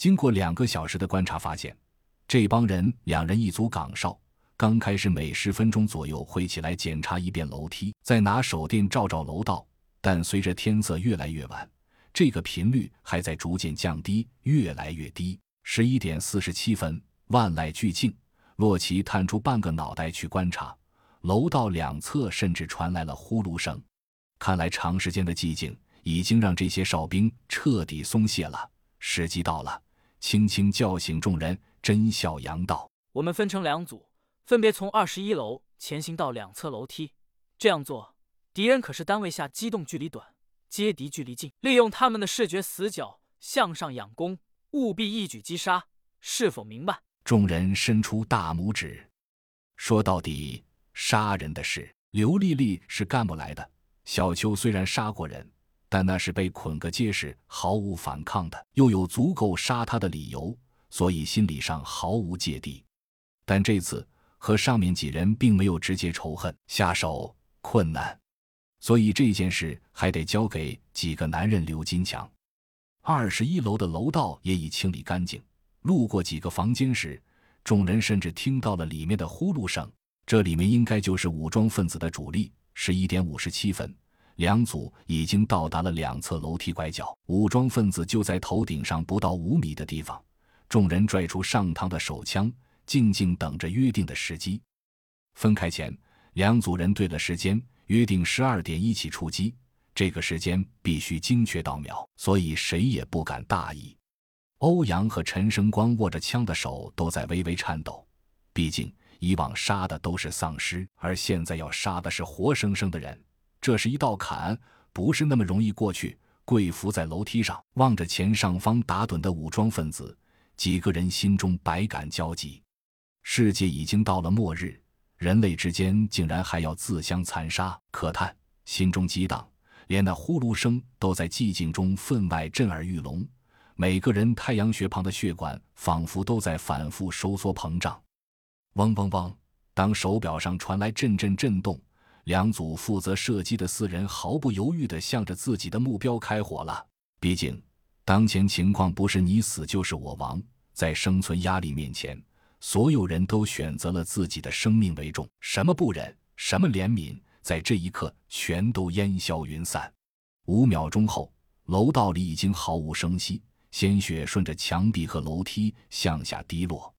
经过两个小时的观察，发现这帮人两人一组岗哨，刚开始每十分钟左右会起来检查一遍楼梯，再拿手电照照楼道。但随着天色越来越晚，这个频率还在逐渐降低，越来越低。十一点四十七分，万籁俱静，洛奇探出半个脑袋去观察，楼道两侧甚至传来了呼噜声。看来长时间的寂静已经让这些哨兵彻底松懈了。时机到了，轻轻叫醒众人，甄小阳道：“我们分成两组，分别从二十一楼前行到两侧楼梯。这样做，敌人可是单位下机动距离短，接敌距离近，利用他们的视觉死角向上仰攻，务必一举击杀。是否明白？”众人伸出大拇指。说到底，杀人的事，刘丽丽是干不来的。小秋虽然杀过人，但那是被捆个结实，毫无反抗的，又有足够杀他的理由，所以心理上毫无芥蒂。但这次和上面几人并没有直接仇恨，下手困难，所以这件事还得交给几个男人刘金强。二十一楼的楼道也已清理干净，路过几个房间时，众人甚至听到了里面的呼噜声，这里面应该就是武装分子的主力。十一点五十七分，两组已经到达了两侧楼梯拐角，武装分子就在头顶上不到五米的地方。众人拽出上膛的手枪，静静等着约定的时机。分开前，两组人对了时间，约定十二点一起出击。这个时间必须精确到秒，所以谁也不敢大意。欧阳和陈生光握着枪的手都在微微颤抖，毕竟。以往杀的都是丧尸，而现在要杀的是活生生的人，这是一道坎，不是那么容易过去。跪伏在楼梯上，望着前上方打盹的武装分子，几个人心中百感交集。世界已经到了末日，人类之间竟然还要自相残杀，可叹，心中激荡，连那呼噜声都在寂静中分外震耳欲聋。每个人太阳穴旁的血管仿佛都在反复收缩膨胀。嗡嗡嗡！当手表上传来阵阵震动，两组负责射击的四人毫不犹豫地向着自己的目标开火了。毕竟，当前情况不是你死就是我亡，在生存压力面前，所有人都选择了自己的生命为重。什么不忍，什么怜悯，在这一刻全都烟消云散。五秒钟后，楼道里已经毫无声息，鲜血顺着墙壁和楼梯向下滴落。